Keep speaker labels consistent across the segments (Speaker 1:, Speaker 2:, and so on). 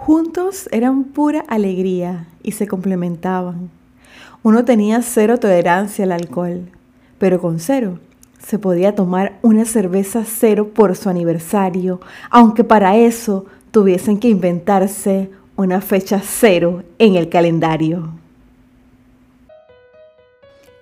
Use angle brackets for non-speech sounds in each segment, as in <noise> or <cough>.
Speaker 1: Juntos eran pura alegría y se complementaban. Uno tenía cero tolerancia al alcohol, pero con cero se podía tomar una cerveza cero por su aniversario, aunque para eso tuviesen que inventarse una fecha cero en el calendario.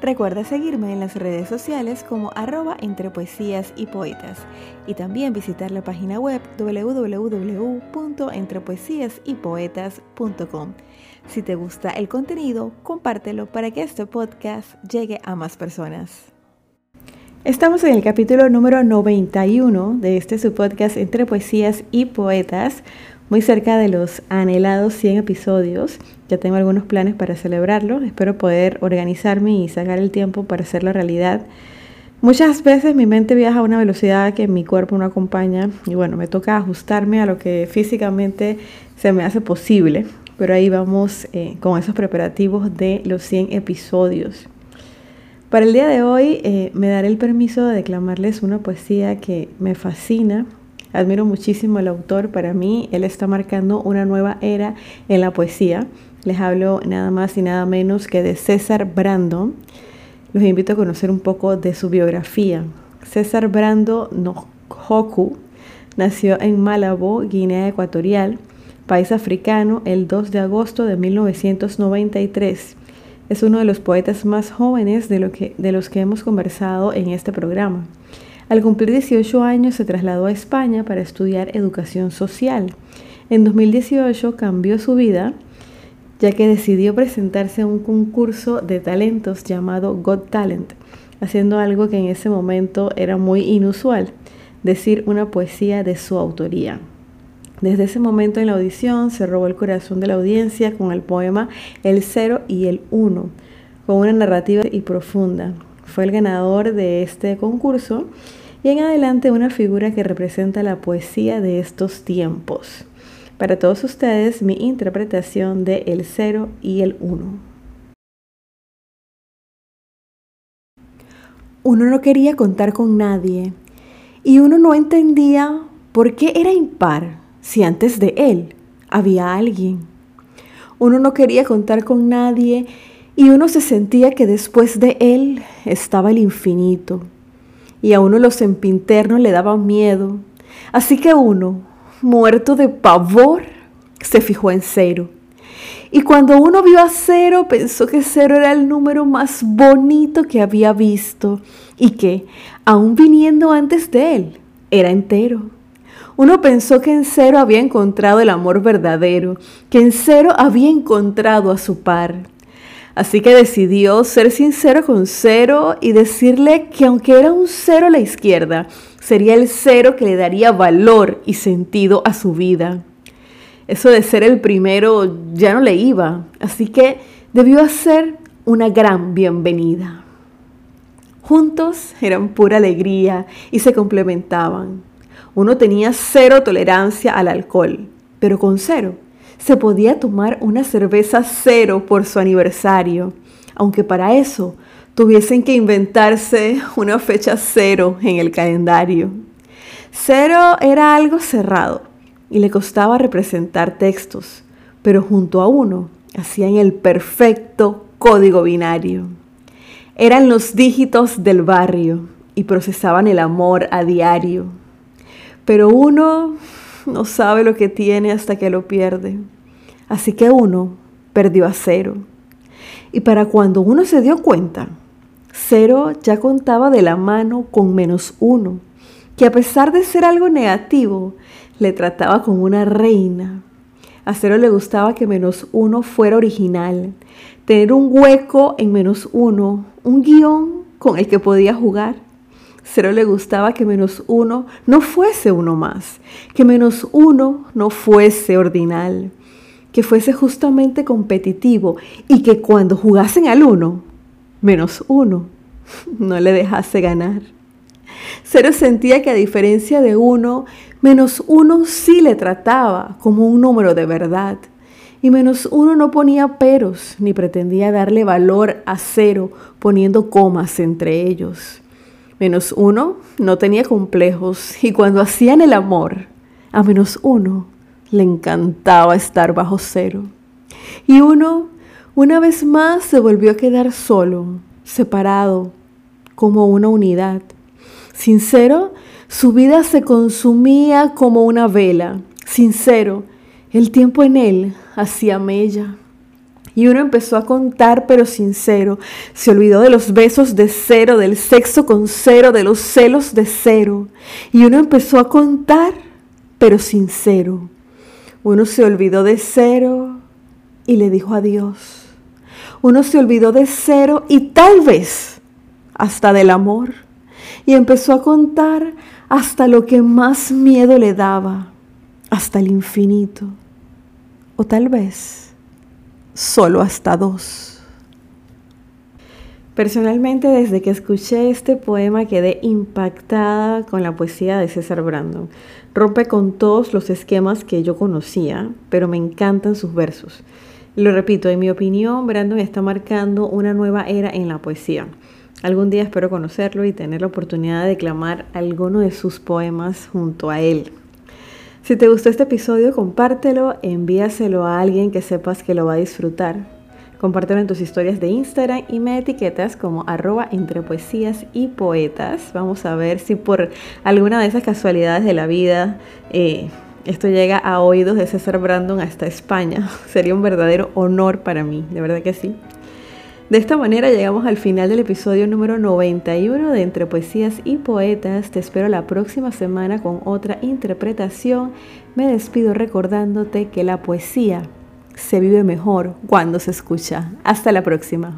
Speaker 1: Recuerda seguirme en las redes sociales como arroba entre poesías y poetas y también visitar la página web www.entrepoesiasypoetas.com. Si te gusta el contenido, compártelo para que este podcast llegue a más personas. Estamos en el capítulo número 91 de este su podcast Entre Poesías y Poetas, muy cerca de los anhelados 100 episodios. Ya tengo algunos planes para celebrarlo. Espero poder organizarme y sacar el tiempo para hacerlo realidad. Muchas veces mi mente viaja a una velocidad que mi cuerpo no acompaña y bueno, me toca ajustarme a lo que físicamente se me hace posible. Pero ahí vamos eh, con esos preparativos de los 100 episodios. Para el día de hoy eh, me daré el permiso de declamarles una poesía que me fascina, Admiro muchísimo al autor, para mí él está marcando una nueva era en la poesía. Les hablo nada más y nada menos que de César Brando. Los invito a conocer un poco de su biografía. César Brando Nojoku nació en Malabo, Guinea Ecuatorial, país africano, el 2 de agosto de 1993. Es uno de los poetas más jóvenes de los que hemos conversado en este programa. Al cumplir 18 años se trasladó a España para estudiar educación social. En 2018 cambió su vida ya que decidió presentarse a un concurso de talentos llamado Got Talent, haciendo algo que en ese momento era muy inusual, decir una poesía de su autoría. Desde ese momento en la audición se robó el corazón de la audiencia con el poema El cero y el uno, con una narrativa y profunda. Fue el ganador de este concurso y en adelante una figura que representa la poesía de estos tiempos. Para todos ustedes, mi interpretación de El cero y el uno. Uno no quería contar con nadie y uno no entendía por qué era impar si antes de él había alguien. Uno no quería contar con nadie y uno se sentía que después de él estaba el infinito y a uno los sempinternos le daban miedo. Así que uno, muerto de pavor, se fijó en cero. Y cuando uno vio a cero, pensó que cero era el número más bonito que había visto y que, aún viniendo antes de él, era entero. Uno pensó que en cero había encontrado el amor verdadero, que en cero había encontrado a su par. Así que decidió ser sincero con cero y decirle que aunque era un cero a la izquierda, sería el cero que le daría valor y sentido a su vida. Eso de ser el primero ya no le iba, así que debió hacer una gran bienvenida. Juntos eran pura alegría y se complementaban. Uno tenía cero tolerancia al alcohol, pero con cero se podía tomar una cerveza cero por su aniversario, aunque para eso tuviesen que inventarse una fecha cero en el calendario. Cero era algo cerrado y le costaba representar textos, pero junto a uno hacían el perfecto código binario. Eran los dígitos del barrio y procesaban el amor a diario. Pero uno no sabe lo que tiene hasta que lo pierde. Así que uno perdió a cero. Y para cuando uno se dio cuenta, cero ya contaba de la mano con menos uno, que a pesar de ser algo negativo, le trataba como una reina. A cero le gustaba que menos uno fuera original, tener un hueco en menos uno, un guion con el que podía jugar Cero le gustaba que menos uno no fuese uno más, que menos uno no fuese ordinal, que fuese justamente competitivo y que cuando jugasen al uno, menos uno, <laughs> no le dejase ganar. Cero sentía que a diferencia de uno, menos uno sí le trataba como un número de verdad. Y menos uno no ponía peros ni pretendía darle valor a cero poniendo comas entre ellos. Menos uno no tenía complejos y cuando hacían el amor, a menos uno le encantaba estar bajo cero. Y uno, una vez más, se volvió a quedar solo, separado, como una unidad. Sincero, su vida se consumía como una vela. Sincero, el tiempo en él hacía mella. Y uno empezó a contar, pero sincero. Se olvidó de los besos de cero, del sexo con cero, de los celos de cero. Y uno empezó a contar, pero sincero. Uno se olvidó de cero y le dijo adiós. Uno se olvidó de cero y tal vez hasta del amor. Y empezó a contar hasta lo que más miedo le daba, hasta el infinito. O tal vez solo hasta dos. Personalmente, desde que escuché este poema quedé impactada con la poesía de César Brandon. Rompe con todos los esquemas que yo conocía, pero me encantan sus versos. Lo repito, en mi opinión, Brandon está marcando una nueva era en la poesía. Algún día espero conocerlo y tener la oportunidad de declamar alguno de sus poemas junto a él. Si te gustó este episodio, compártelo, envíaselo a alguien que sepas que lo va a disfrutar. Compártelo en tus historias de Instagram y me etiquetas como arroba entre poesías y poetas. Vamos a ver si por alguna de esas casualidades de la vida eh, esto llega a oídos de César Brandon hasta España. <laughs> Sería un verdadero honor para mí, de verdad que sí. De esta manera llegamos al final del episodio número 91 de Entre Poesías y Poetas. Te espero la próxima semana con otra interpretación. Me despido recordándote que la poesía se vive mejor cuando se escucha. Hasta la próxima.